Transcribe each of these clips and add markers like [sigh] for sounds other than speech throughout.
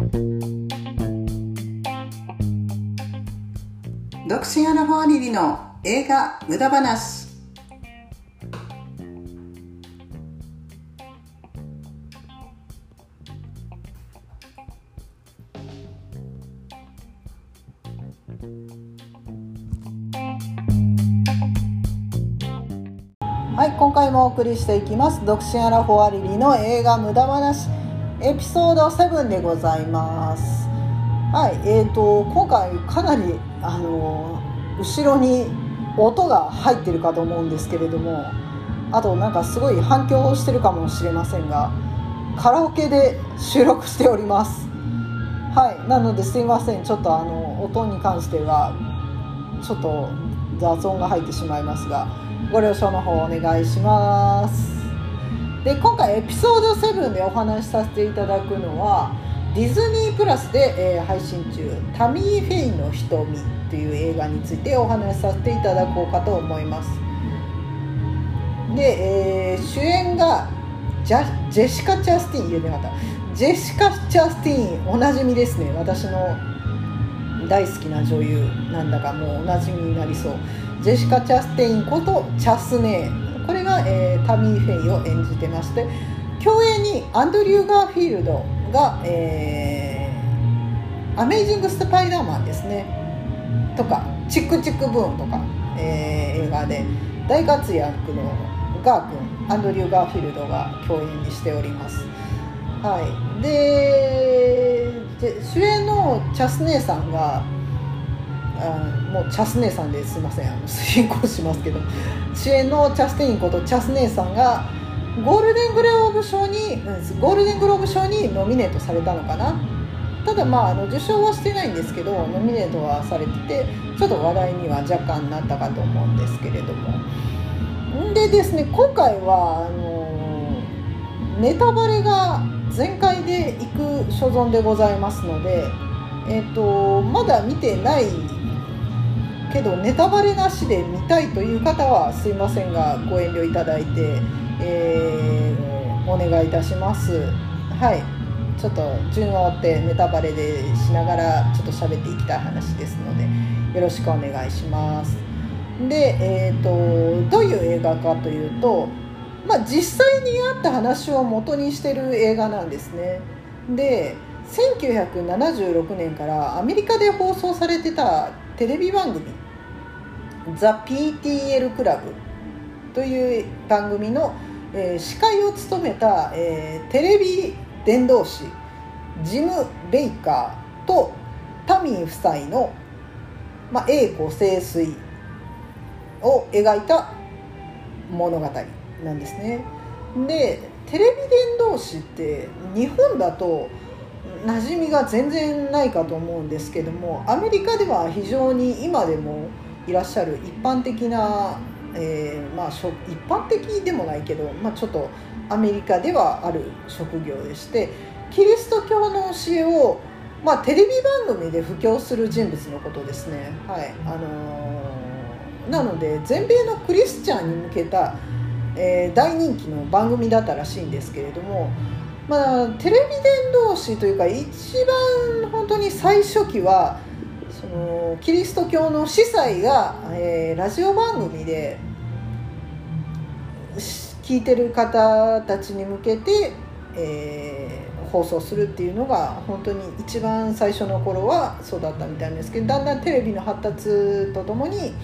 独身アラフォーリリの映画無駄話。はい今回もお送りしていきます。独身アラフォーアリリの映画無駄話。エピソード7でございます。はいえーと今回かなりあの後ろに音が入ってるかと思うんですけれどもあとなんかすごい反響してるかもしれませんがカラオケで収録しております。はいなのですいません。ちょっとあの音に関してはちょっと雑音が入ってしまいますがご了承の方お願いします。で今回エピソード7でお話しさせていただくのはディズニープラスで、えー、配信中「タミー・フェイの瞳」という映画についてお話しさせていただこうかと思います。で、えー、主演がジャジェシカ・チャスティン言えなかった。ジェシカ・チャスティンおなじみですね。私の大好きな女優なんだかもうおなじみになりそう。ジェシカ・チャステインことチャス姉。これが、えー、タミー・フェイを演じてまして共演にアンドリュー・ガーフィールドが、えー、アメイジング・スパイダーマンですね。とかチックチックブーンとか、えー、映画で大活躍のガー君アンドリュー・ガーフィールドが共演にしております。はい。で主演のチャス姉さんがあもうチャス姉さんですいません。あの進行しますけど主演のチャステインことチャス姉さんがゴールデングローブ賞にゴールデングローブ賞にノミネートされたのかな？ただまああの受賞はしてないんですけどノミネートはされててちょっと話題には若干なったかと思うんですけれども。でですね今回はあのネタバレが全開でいく所存でございますので、えーと、まだ見てないけどネタバレなしで見たいという方はすいませんがご遠慮いただいて、えー、お願いいたします。はい。ちょっと順を追ってネタバレでしながらちょっと喋っていきたい話ですのでよろしくお願いします。で、えーと、どういう映画かというと、まあ、実際にあった話を元にしてる映画なんですね。で1976年からアメリカで放送されてたテレビ番組「ザ・ PTL クラブ」という番組の、えー、司会を務めた、えー、テレビ伝道師ジム・ベイカーとタミー夫妻の、まあ、栄枯盛衰を描いた物語なんですね。でテレビ伝道師って日本だと馴染みが全然ないかと思うんですけどもアメリカでは非常に今でもいらっしゃる一般的な、えー、まあ、一般的でもないけど、まあ、ちょっとアメリカではある職業でしてキリスト教の教えを、まあ、テレビ番組で布教する人物のことですね。はいあのー、なので全米のクリスチャンに向けた、えー、大人気の番組だったらしいんですけれども。まあ、テレビ伝道師というか一番本当に最初期はのキリスト教の司祭が、えー、ラジオ番組で聞いてる方たちに向けて、えー、放送するっていうのが本当に一番最初の頃はそうだったみたいですけどだんだんテレビの発達とともに、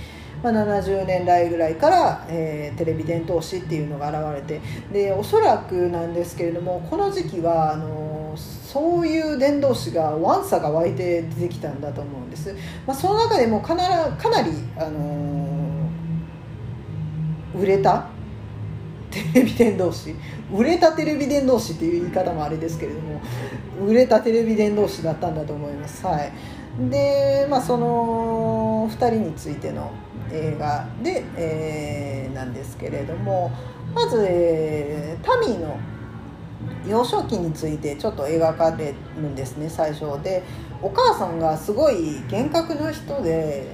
まあ、70年代ぐらいから、えー、テレビ伝道師っていうのが現れてでおそらくなんですけれどもこの時期はあのそういう伝道師がワンサが湧いて出てきたんだと思うんです、まあ、その中でもかなかなり、あのー、売れたテレビ伝道師。売れたテレビ伝道師っていう言い方もあれですけれども売れたテレビ伝道師だったんだと思います。はい。でまあその2人についての映画で、えー、なんですけれどもまず、えー、タミーの幼少期についてちょっと描かれるんですね最初で。お母さんがすごい厳格な人で、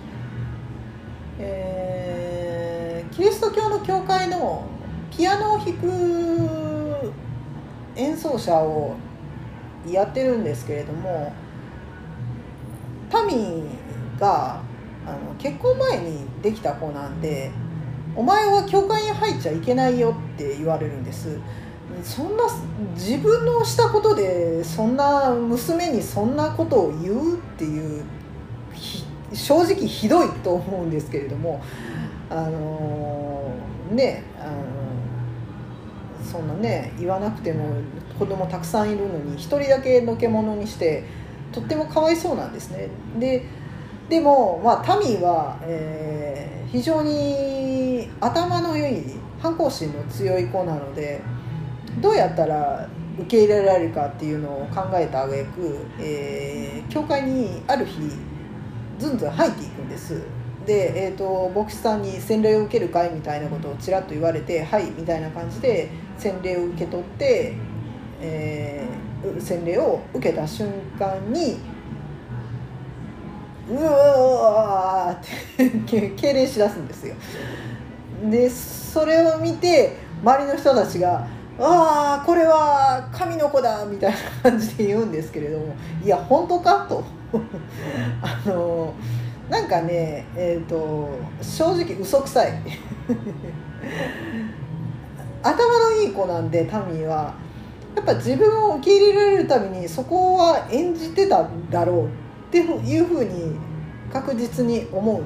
えー、キリスト教の教会のピアノを弾く演奏者をやってるんですけれどもタミがあの結婚前にできた子なんで「お前は教会に入っちゃいけないよ」って言われるんです。そんな自分のしたことでそんな娘にそんなことを言うっていう正直ひどいと思うんですけれどもあのねあのそんなね言わなくても子供たくさんいるのに1人だけのけ者にしてとってもかわいそうなんですね。ででも、まあ、タミーは、えー、非常に頭の良い反抗心の強い子なのでどうやったら受け入れられるかっていうのを考えた挙句、えー、教会にある日ずんずん入っていくんです。で、えーと、牧師さんに洗礼を受けるかいみたいなことをちらっと言われて「はい」みたいな感じで洗礼を受け取って、えー、洗礼を受けた瞬間にうわーって [laughs] 痙攣しだすんですよ。でそれを見て周りの人たちが「ああこれは神の子だ」みたいな感じで言うんですけれども。いや本当か？と。[laughs] あのなんかねえっ、ー、と正直嘘くさい。[laughs] 頭のいい子なんでタミーは。やっぱ自分を受け入れられるためにそこは演じてただろうっていうふうに確実に思う、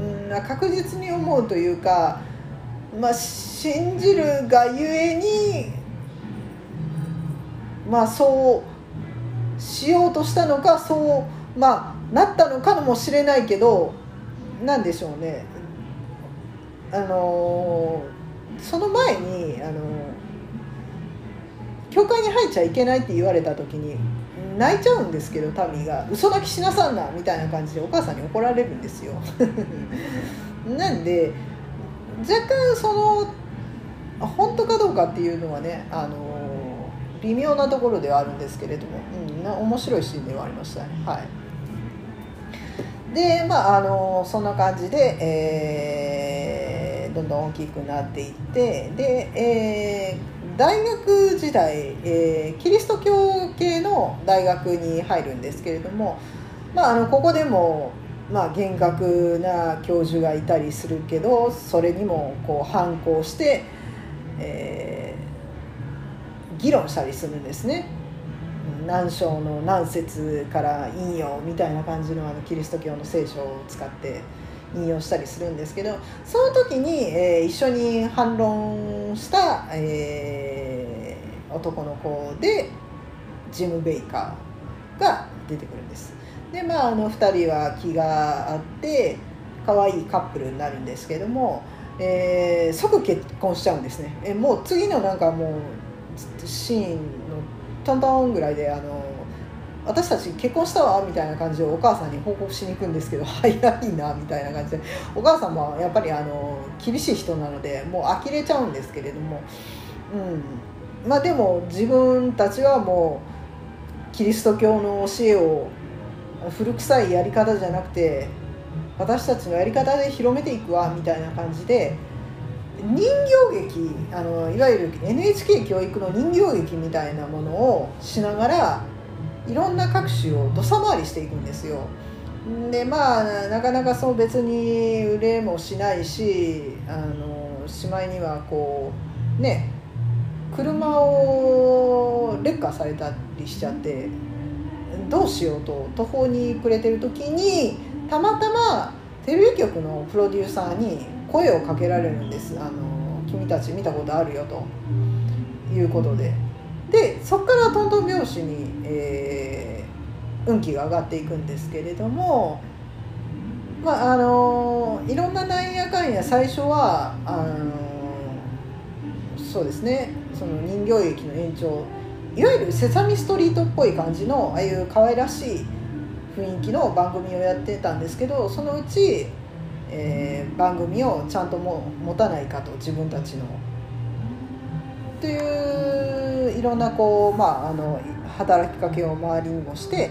うん、確実に思うというか、まあ、信じるがゆえにまあそうしようとしたのかそうまあなったのかもしれないけど何でしょうね。あのその前にあの教会に入っちゃいけないって言われた時に泣いちゃうんですけどタミーが「嘘泣きしなさんな」みたいな感じでお母さんに怒られるんですよ。[laughs] なんで若干その本当かどうかっていうのはねあの微妙なところではあるんですけれども、うん、な面白いシーンではありましたね。はい。でまああのそんな感じで、えー、どんどん大きくなっていってで、えー大学時代、えー、キリスト教系の大学に入るんですけれども、まあ、あのここでも、まあ、厳格な教授がいたりするけどそれにもこう反抗して、えー、議論したりするんですね。何章の何節から引用みたいな感じのあのキリスト教の聖書を使って引用したりするんですけどその時に、えー、一緒に反論した、えー、男の子でジム・ベイカーが出てくるんですでまああの2人は気があって可愛いカップルになるんですけども、えー、即結婚しちゃうんですね。えもう次のなんかもうシーンのトントンぐらいであの私たち結婚したわみたいな感じでお母さんに報告しに行くんですけど [laughs] 早いなみたいな感じで。お母さんもやっぱりあの厳しい人なのでもう呆れちゃうんですけれども、うん、まあでも自分たちはもうキリスト教の教えを古臭いやり方じゃなくて私たちのやり方で広めていくわみたいな感じで人形劇あのいわゆる NHK 教育の人形劇みたいなものをしながらいろんな各種を土佐回りしていくんですよ。でまあなかなかそう別に売れもしないしあのしまいにはこうね車を劣化されたりしちゃってどうしようと途方に暮れてる時にたまたまテレビ局のプロデューサーに声をかけられるんです「あの君たち見たことあるよ」と。いうことで。でそこからトントン拍子に、えー、運気が上がっていくんですけれどもまああのいろんななんやかんや最初はあのそうですね。その人形劇の延長いわゆる「セサミストリート」っぽい感じのああいう可愛らしい雰囲気の番組をやってたんですけどそのうち、えー、番組をちゃんとも持たないかと自分たちの。といういろんなこう、まあ、あの働きかけを周りにもして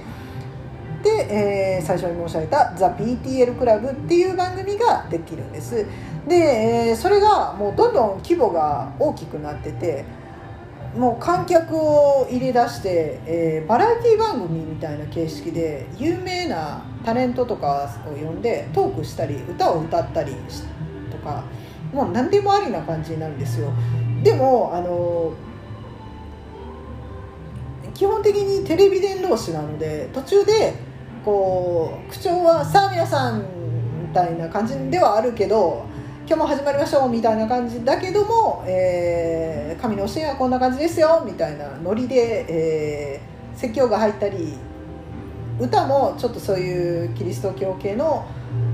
で、えー、最初に申し上げた「ザ・ PTL クラブ」っていう番組ができるんですで、えー、それがもうどんどん規模が大きくなっててもう観客を入れ出して、えーバラエティ番組みたいな形式で有名なタレントとかを呼んでトークしたり歌を歌ったりとかもう何でもありな感じになるんですよ。でもあの基本的にテレビ伝道師なので途中でこう口調は「さあ皆さん」みたいな感じではあるけど今日も始まりましょうみたいな感じだけども、えー神の教えはこんな感じですよみたいなノリで、えー説教が入ったり歌もちょっとそういうキリスト教系の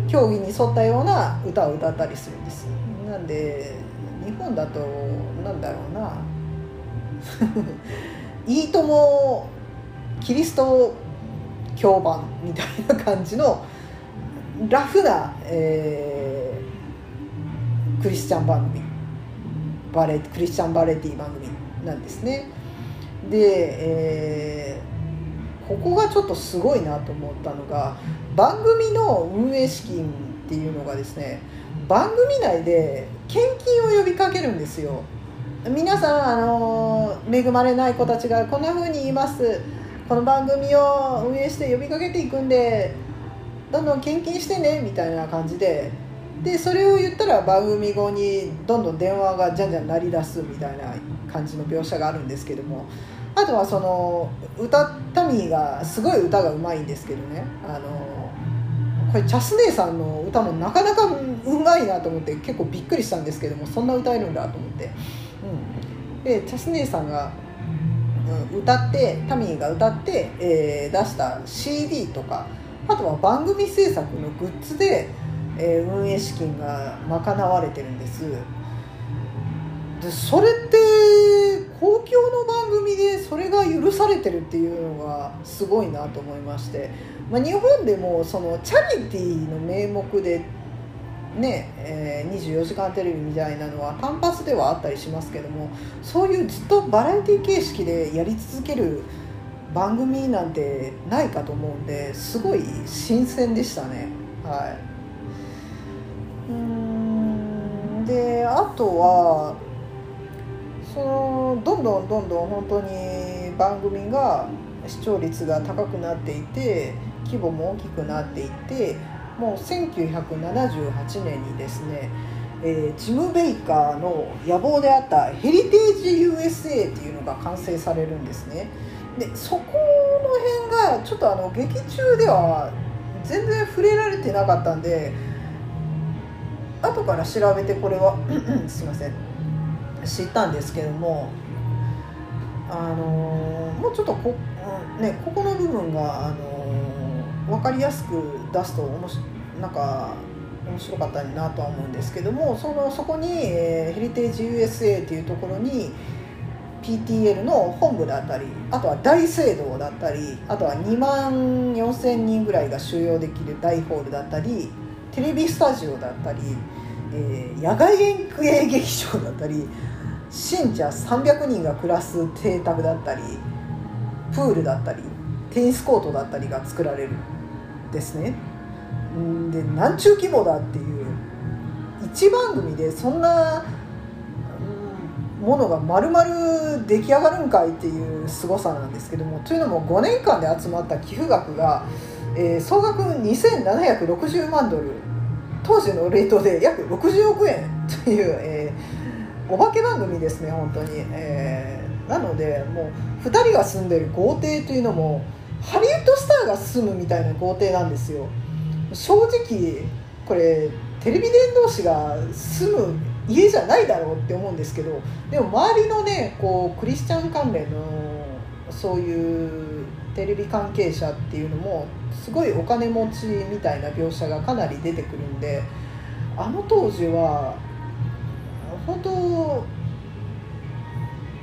教義に沿ったような歌を歌ったりするんです。なんで日本だとなんだろうな。[laughs] いいともキリスト教版みたいな感じのラフな、えークリスチャン番組。バレクリスチャンバレエティ番組なんですね。で、えーここがちょっとすごいなと思ったのが番組の運営資金っていうのがですね番組内で献金を呼びかけるんですよ。皆さんあの恵まれない子たちがこんな風に言います。この番組を運営して呼びかけていくんでどんどん献金してねみたいな感じででそれを言ったら番組後にどんどん電話がじゃんじゃん鳴り出すみたいな感じの描写があるんですけどもあとはその歌タミーがすごい歌がうまいんですけどね。あのこれチャス姉さんの歌もなかなかうまいなと思って結構びっくりしたんですけどもそんな歌えるんだと思って、うん、でチャス姉さんが、うん、歌ってタミーが歌って、えー出した CD とかあとは番組制作のグッズで、えー運営資金が賄われてるんです。でそれって公共の番組でそれが許されてるっていうのがすごいなと思いまして、まあ、日本でもそのチャリティーの名目でね、えー24時間テレビみたいなのは単発ではあったりしますけどもそういうずっとバラエティ形式でやり続ける番組なんてないかと思うんですごい新鮮でしたね。はい。であとはそのどんどんどんどん本当に番組が視聴率が高くなっていて規模も大きくなっていてもう1978年にですね、えージム・ベイカーの野望であったヘリテージ USA っていうのが完成されるんですね。でそこの辺がちょっとあの劇中では全然触れられてなかったんで後から調べてこれは。すいません。知ったんですけども。あのーもうちょっとこ,、うんね、ここの部分が、あのー分かりやすく出すとおもしなんか面白かったなとは思うんですけどもそのそこに、えーヘリテージ USA っていうところに PTL の本部だったりあとは大聖堂だったりあとは2万4000人ぐらいが収容できる大ホールだったりテレビスタジオだったり、えー野外演芸劇場だったり信者300人が暮らす邸宅だったりプールだったりテニスコートだったりが作られるですね。んで何中規模だっていう1番組でそんなものが丸々出来上がるんかいっていう凄さなんですけどもというのも5年間で集まった寄付額が、えー総額2760万ドル当時のレートで約60億円という、えーお化け番組ですね本当に、えーなのでもう2人が住んでる豪邸というのもハリウッドスターが住むみたいな豪邸なんですよ。正直これテレビ伝道師が住む家じゃないだろうって思うんですけどでも周りのねこうクリスチャン関連のそういうテレビ関係者っていうのもすごいお金持ちみたいな描写がかなり出てくるんであの当時は本当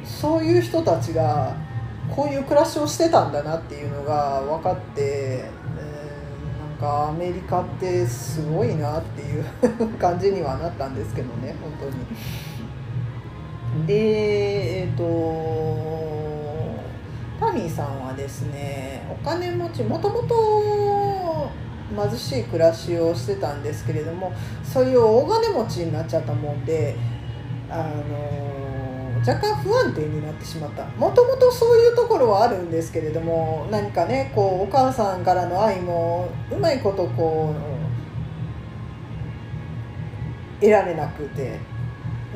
そういう人たちがこういう暮らしをしてたんだなっていうのが分かって、えーなんかアメリカってすごいなっていう感じにはなったんですけどね本当に。でえっ、とタミーさんはですねお金持ちもともと貧しい暮らしをしてたんですけれどもそういう大金持ちになっちゃったもんであの若干不安定になってしまった。もともとそういうところはあるんですけれども何かねこうお母さんからの愛もうまいことこう得られなくて。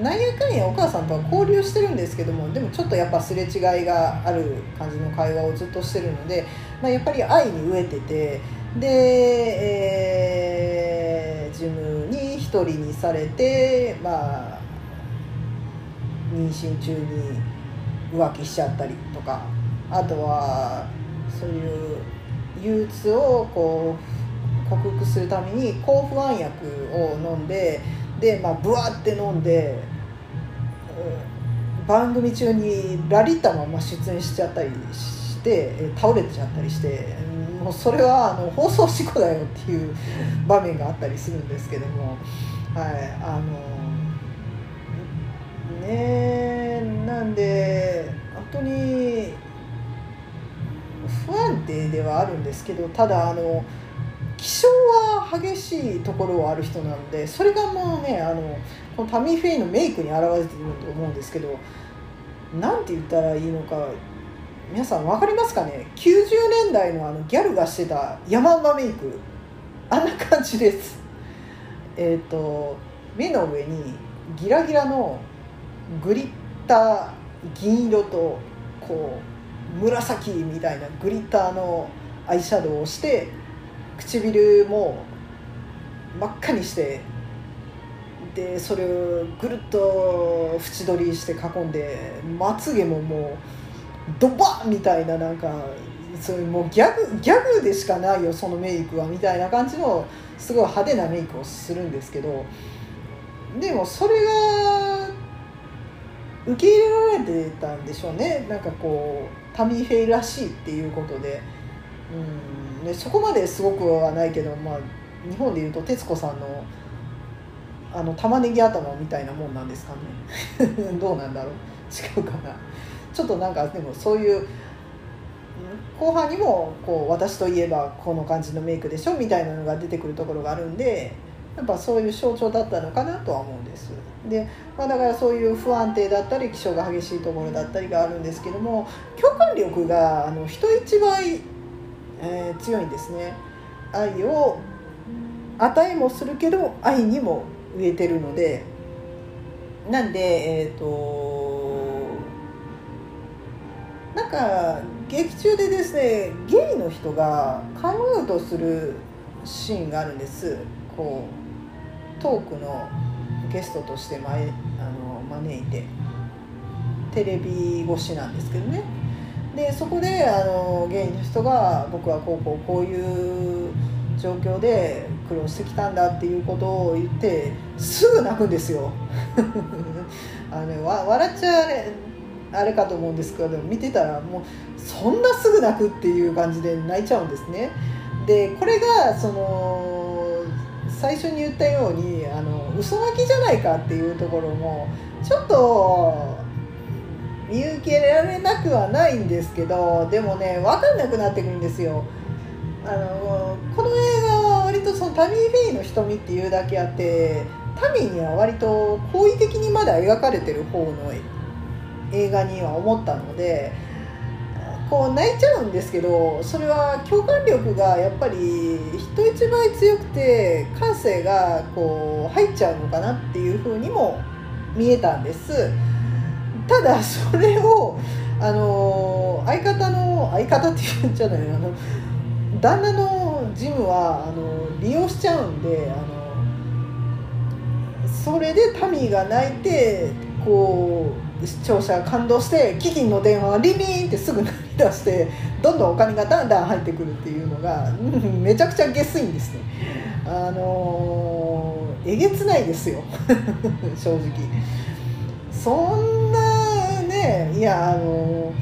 なんやかんやお母さんとは交流してるんですけどもでもちょっとやっぱすれ違いがある感じの会話をずっとしてるので、まあ、やっぱり愛に飢えててで、えー、ジムに一人にされてまあ妊娠中に浮気しちゃったりとかあとはそういう憂鬱をこう克服するために抗不安薬を飲んででまあブワーって飲んで、番組中にラリったまま出演しちゃったりして倒れちゃったりしてもうそれはあの放送事故だよっていう場面があったりするんですけどもはいあのねなんで本当に不安定ではあるんですけどただあの気性は激しいところはある人なのでそれがもうねあのこのタミー・フェイのメイクに表れていると思うんですけど何て言ったらいいのか皆さん分かりますかね？90年代のあのギャルがしてた山馬メイク。あんな感じです。えっ、ー、と目の上にギラギラのグリッター銀色とこう紫みたいなグリッターのアイシャドウをして唇も真っ赤にしてでそれをぐるっと縁取りして囲んでまつげももうドバッみたいななんかそういうもうギャグギャグでしかないよそのメイクはみたいな感じのすごい派手なメイクをするんですけどでもそれが受け入れられてたんでしょうね。なんかこうタミー・フェイらしいっていうことで,、うん、でそこまですごくはないけど、まあ、日本でいうと徹子さんのあの玉ねぎ頭みたいなもんなんですかね。[laughs] どうなんだろう。違うかな。ちょっとなんかでもそういう後半にもこう私といえばこの感じのメイクでしょみたいなのが出てくるところがあるんでやっぱそういう象徴だったのかなとは思うんです。で、まあ、だからそういう不安定だったり気性が激しいところだったりがあるんですけども共感力があの人一倍、えー、強いんですね。愛を与えもするけど愛にも植えてるので。なんでえっ、ー、となんか劇中でですねゲイの人がカムアウトするシーンがあるんです。こうトークのゲストとして前あの招いて。テレビ越しなんですけどね。でそこであのゲイの人が僕はこうこうこういう状況で苦労してきたんだっていうことを言ってすぐ泣くんですよ。[laughs] あの、ね、笑っちゃあれあれかと思うんですけど見てたらもうそんなすぐ泣くっていう感じで泣いちゃうんですね。でこれがその最初に言ったようにあの嘘泣きじゃないかっていうところもちょっと見受けられなくはないんですけどでもね分かんなくなってくるんですよ。あのこの映画は割とそのタミー・フェイの瞳っていうだけあってタミーには割と好意的にまだ描かれてる方の映画には思ったので。こう泣いちゃうんですけどそれは共感力がやっぱり人一倍強くて感性がこう入っちゃうのかなっていうふうにも見えたんですただそれをあの相方の相方って言っちゃうのよあの旦那のジムはあの利用しちゃうんであのそれでタミーが泣いてこう視聴者が感動して基金の電話がリリーンってすぐ鳴り出してどんどんお金がだんだん入ってくるっていうのが、[laughs] めちゃくちゃ下水んですね。あの、えげつないですよ。[laughs] 正直。そんねいやあの、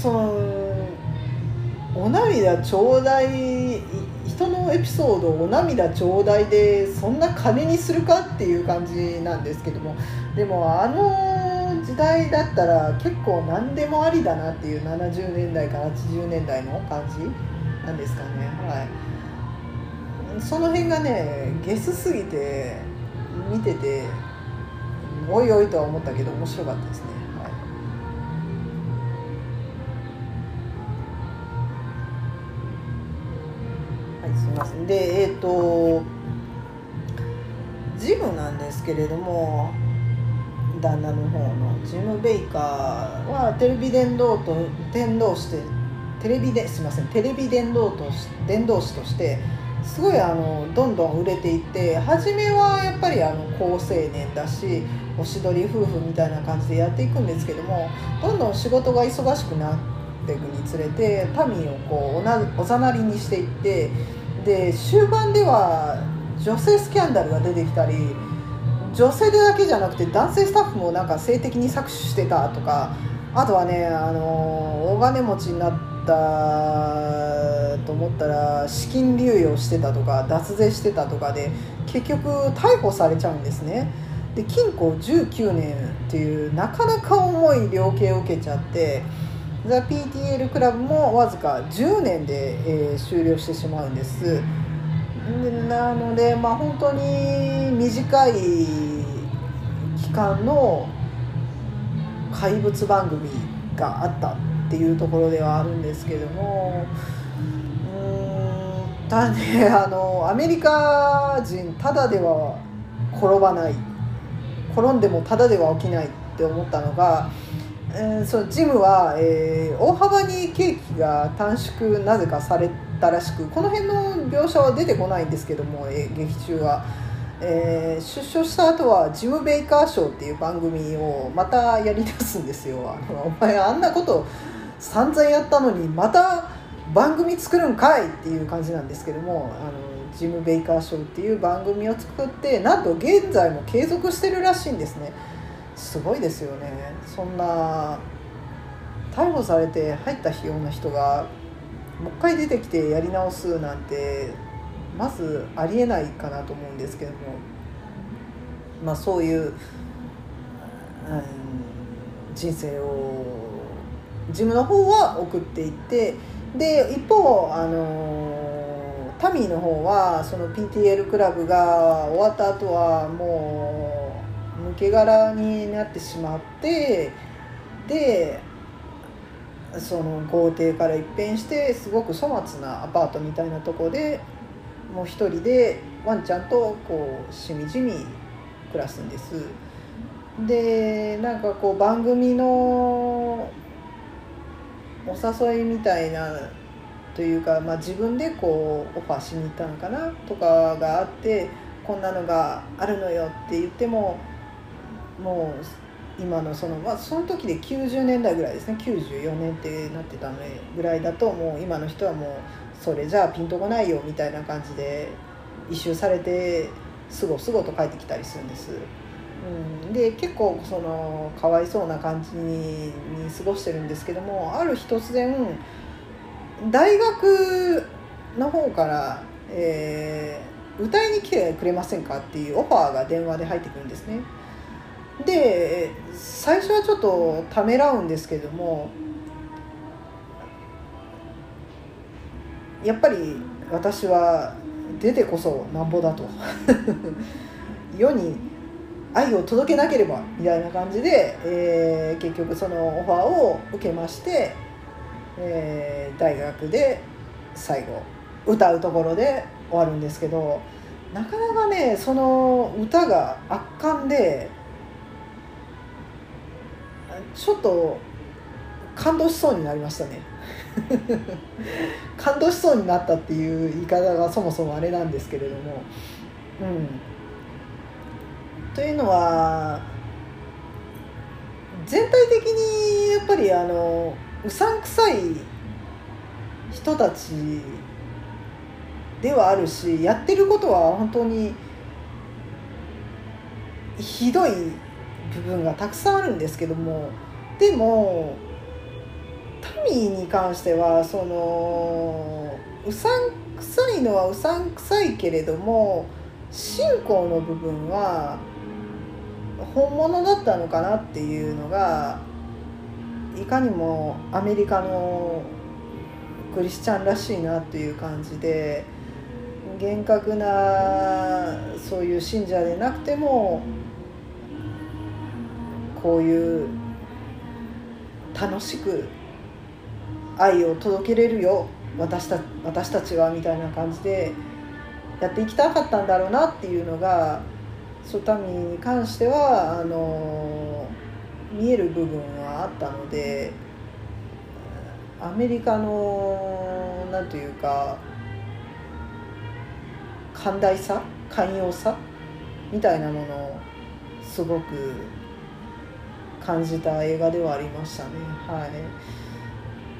そのお涙ちょうだい人のエピソードをお涙ちょうだいでそんな金にするかっていう感じなんですけどもでもあの時代だったら結構何でもありだなっていう70年代から80年代の感じなんですかね。はい。その辺がねゲスすぎて見てて、おいおいとは思ったけど面白かったですね。はい、はい、すみません。でえっ、ー、とジムなんですけれども旦那の方のジム・ベイカーはテレビ伝道と伝道してテレビですみません。テレビ伝道と伝道師としてすごいあのどんどん売れていって初めはやっぱりあの好青年だしおしどり夫婦みたいな感じでやっていくんですけどもどんどん仕事が忙しくなっていくにつれて民をこうおざなりにしていってで終盤では女性スキャンダルが出てきたり女性でだけじゃなくて男性スタッフもなんか性的に搾取してたとかあとはねあの大金持ちになってたと思ったら資金流用してたとか脱税してたとかで結局逮捕されちゃうんですね。で禁錮19年っていうなかなか重い量刑を受けちゃってザ・ PTL クラブもわずか10年で、えー、終了してしまうんです。なのでまあ本当に短い期間の怪物番組があった。っていうところではあるんですけどもうんただねあのアメリカ人ただでは転ばない。転んでもただでは起きないって思ったのが、えー、そのジムは、えー、大幅に刑期が短縮なぜかされたらしくこの辺の描写は出てこないんですけどもえ劇中は、えー、出所した後はジム・ベイカーショーっていう番組をまたやりだすんですよ。あのお前あんなこと散々やったのにまた番組作るんかいっていう感じなんですけどもあのジム・ベイカーショーっていう番組を作ってなんと現在も継続してるらしいんですね。すごいですよね。そんな逮捕されて入ったような人がもう一回出てきてやり直すなんてまずありえないかなと思うんですけども。まあそういう、うん、人生をジムの方は送っていってで一方あのタミーの方はその PTL クラブが終わった後はもう抜け殻になってしまってでその豪邸から一変してすごく粗末なアパートみたいなとこでもう一人でワンちゃんとこうしみじみ暮らすんです。でなんかこう番組のお誘いみたいなというか、まあ、自分でこうオファーしに行ったのかなとかがあってこんなのがあるのよって言ってももう今のそのまあその時で90年代ぐらいですね94年ってなってたのぐらいだともう今の人はもうそれじゃあピンとこないよみたいな感じで一周されてすごすごと帰ってきたりするんです。うん、で結構そのかわいそうな感じにに過ごしてるんですけどもある日突然大学の方から、えー、歌いに来てくれませんかっていうオファーが電話で入ってくるんですね。で最初はちょっとためらうんですけどもやっぱり私は出てこそなんぼだと [laughs] 世に愛を届けなければみたいな感じで、えー、結局そのオファーを受けまして、えー、大学で最後歌うところで終わるんですけどなかなかねその歌が圧巻で。ちょっと感動しそうになりましたね [laughs] 感動しそうになったっていう言い方がそもそもあれなんですけれどもうんというのは全体的にやっぱりあのうさんくさい人たちではあるしやってることは本当にひどい部分がたくさんあるんですけどもでもタミーに関してはそのうさんくさいのはうさんくさいけれども信仰の部分は本物だったのかなっていうのがいかにもアメリカのクリスチャンらしいなっていう感じで厳格なそういう信者でなくてもこういう楽しく愛を届けれるよ私た私たちはみたいな感じでやっていきたかったんだろうなっていうのがソタミに関してはあの見える部分はあったのでアメリカのなんというか寛大さ寛容さみたいなものをすごく感じた映画ではありましたね。は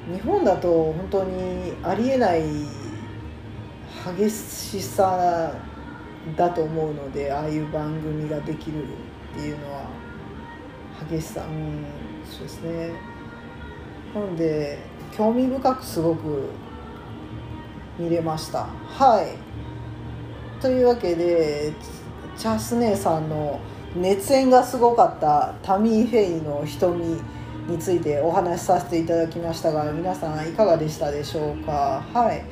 い、日本だと本当にありえない激しさだと思うのでああいう番組ができるっていうのは激しさ。うんそうですね。なので興味深くすごく見れました。はい。というわけでチャス姉さんの熱演がすごかったタミー・フェイの瞳についてお話しさせていただきましたが皆さんいかがでしたでしょうか？はい。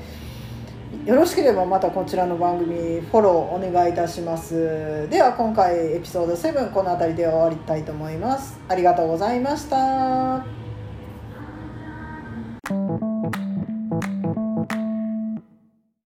よろしければまたこちらの番組フォローお願いいたします。では今回エピソード7この辺りで終わりたいと思います。ありがとうございました。